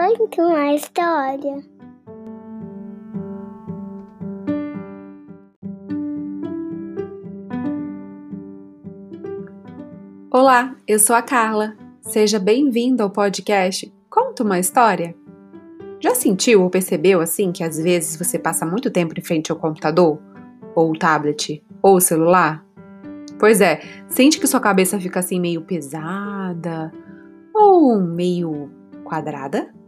Conta uma história. Olá, eu sou a Carla. Seja bem-vindo ao podcast Conta uma História. Já sentiu ou percebeu assim que às vezes você passa muito tempo em frente ao computador, ou tablet, ou celular? Pois é, sente que sua cabeça fica assim meio pesada ou meio quadrada?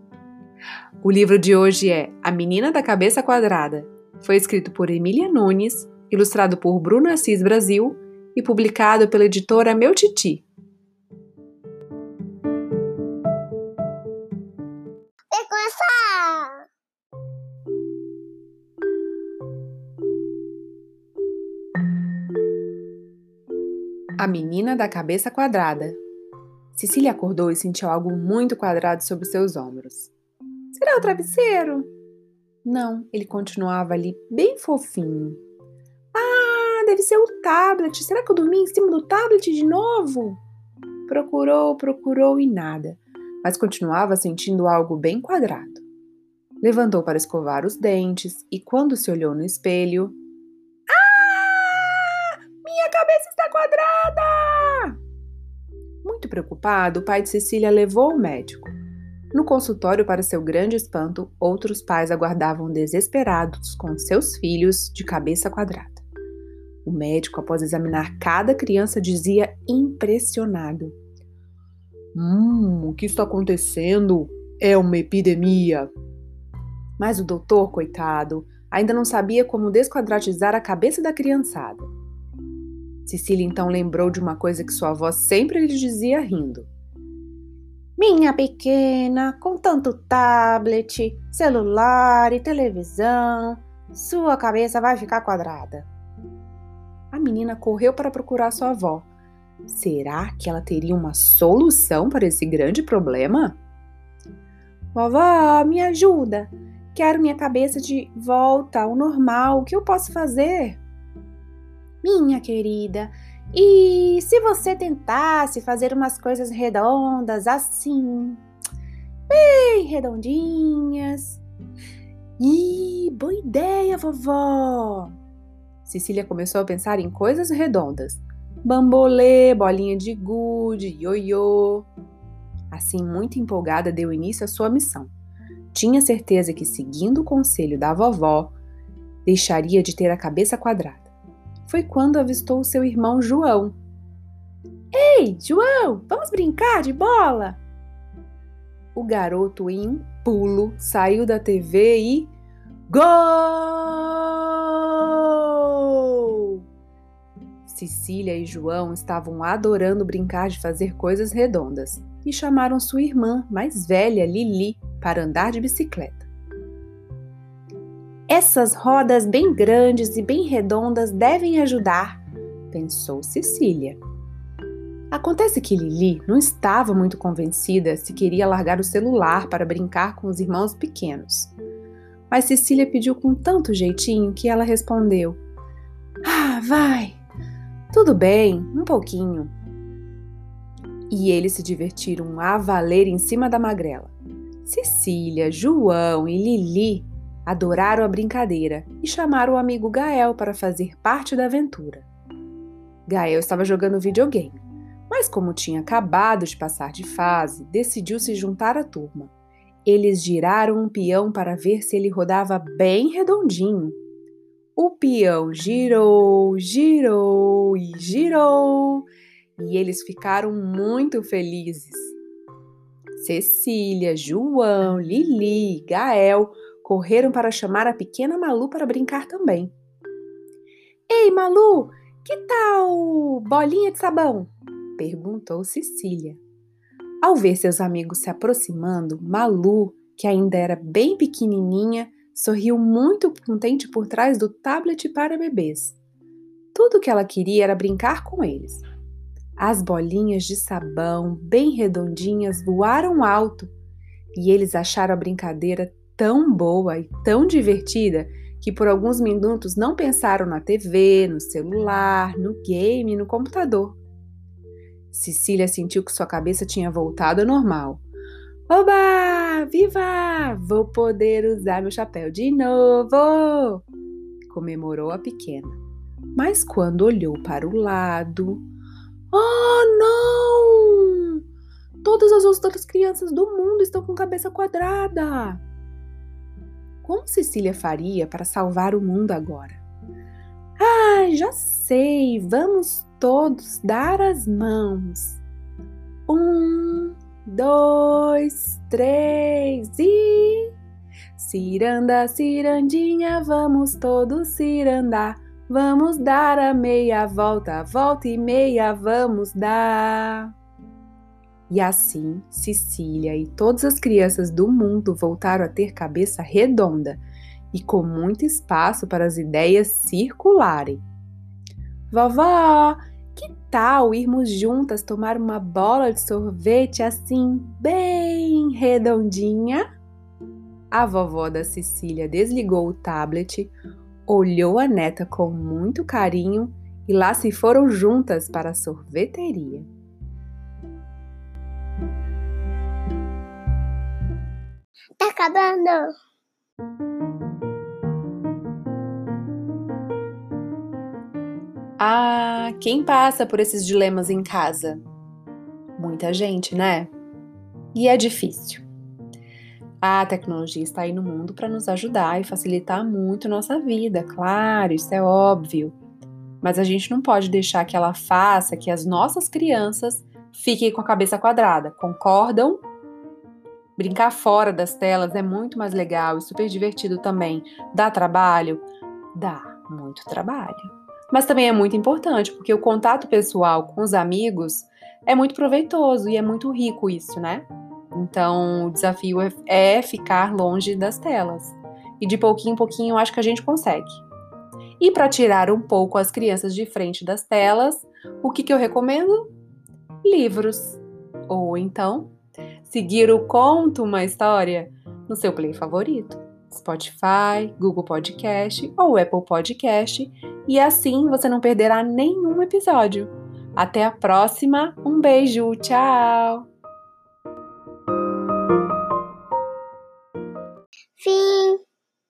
O livro de hoje é A Menina da Cabeça Quadrada. Foi escrito por Emília Nunes, ilustrado por Bruno Assis Brasil e publicado pela editora Meu Titi. A Menina da Cabeça Quadrada. Cecília acordou e sentiu algo muito quadrado sobre seus ombros. Será o travesseiro? Não, ele continuava ali bem fofinho. Ah, deve ser o tablet. Será que eu dormi em cima do tablet de novo? Procurou, procurou e nada, mas continuava sentindo algo bem quadrado. Levantou para escovar os dentes e, quando se olhou no espelho, minha cabeça está quadrada! Muito preocupado, o pai de Cecília levou ao médico. No consultório, para seu grande espanto, outros pais aguardavam desesperados com seus filhos de cabeça quadrada. O médico, após examinar cada criança, dizia impressionado: Hum, o que está acontecendo é uma epidemia. Mas o doutor, coitado, ainda não sabia como desquadratizar a cabeça da criançada. Cecília então lembrou de uma coisa que sua avó sempre lhe dizia rindo. Minha pequena, com tanto tablet, celular e televisão, sua cabeça vai ficar quadrada. A menina correu para procurar sua avó. Será que ela teria uma solução para esse grande problema? Vovó, me ajuda! Quero minha cabeça de volta ao normal. O que eu posso fazer? Minha querida, e se você tentasse fazer umas coisas redondas assim, bem redondinhas? Ih, boa ideia, vovó! Cecília começou a pensar em coisas redondas. Bambolê, bolinha de gude, ioiô. Assim, muito empolgada, deu início à sua missão. Tinha certeza que, seguindo o conselho da vovó, deixaria de ter a cabeça quadrada foi quando avistou seu irmão João. Ei, João, vamos brincar de bola? O garoto, em um pulo, saiu da TV e. Gol! Cecília e João estavam adorando brincar de fazer coisas redondas e chamaram sua irmã mais velha, Lili, para andar de bicicleta. Essas rodas bem grandes e bem redondas devem ajudar, pensou Cecília. Acontece que Lili não estava muito convencida se queria largar o celular para brincar com os irmãos pequenos. Mas Cecília pediu com tanto jeitinho que ela respondeu: Ah, vai! Tudo bem, um pouquinho. E eles se divertiram a valer em cima da magrela. Cecília, João e Lili Adoraram a brincadeira e chamaram o amigo Gael para fazer parte da aventura. Gael estava jogando videogame, mas como tinha acabado de passar de fase, decidiu se juntar à turma. Eles giraram um peão para ver se ele rodava bem redondinho. O peão girou, girou e girou, e eles ficaram muito felizes. Cecília, João, Lili, Gael correram para chamar a pequena Malu para brincar também. Ei, Malu, que tal bolinha de sabão? perguntou Cecília. Ao ver seus amigos se aproximando, Malu, que ainda era bem pequenininha, sorriu muito contente por trás do tablet para bebês. Tudo que ela queria era brincar com eles. As bolinhas de sabão, bem redondinhas, voaram alto e eles acharam a brincadeira tão boa e tão divertida que por alguns minutos não pensaram na TV, no celular, no game, no computador. Cecília sentiu que sua cabeça tinha voltado ao normal. Oba! Viva! Vou poder usar meu chapéu de novo! Comemorou a pequena. Mas quando olhou para o lado. Oh, não! Todas as outras crianças do mundo estão com cabeça quadrada! Como Cecília faria para salvar o mundo agora? Ah, já sei! Vamos todos dar as mãos. Um, dois, três e. Ciranda, cirandinha, vamos todos cirandar. Vamos dar a meia volta, volta e meia, vamos dar. E assim, Cecília e todas as crianças do mundo voltaram a ter cabeça redonda e com muito espaço para as ideias circularem. Vovó, que tal irmos juntas tomar uma bola de sorvete assim, bem redondinha? A vovó da Cecília desligou o tablet, olhou a neta com muito carinho e lá se foram juntas para a sorveteria. Acabando! Ah, quem passa por esses dilemas em casa? Muita gente, né? E é difícil. A tecnologia está aí no mundo para nos ajudar e facilitar muito nossa vida, claro, isso é óbvio. Mas a gente não pode deixar que ela faça que as nossas crianças fiquem com a cabeça quadrada, concordam? Brincar fora das telas é muito mais legal e super divertido também. Dá trabalho? Dá muito trabalho mas também é muito importante, porque o contato pessoal com os amigos é muito proveitoso e é muito rico isso, né? Então, o desafio é, é ficar longe das telas. E de pouquinho em pouquinho eu acho que a gente consegue. E para tirar um pouco as crianças de frente das telas, o que, que eu recomendo? Livros. Ou então, seguir o Conto uma História no seu play favorito. Spotify, Google Podcast ou Apple Podcast, e assim você não perderá nenhum episódio. Até a próxima, um beijo, tchau!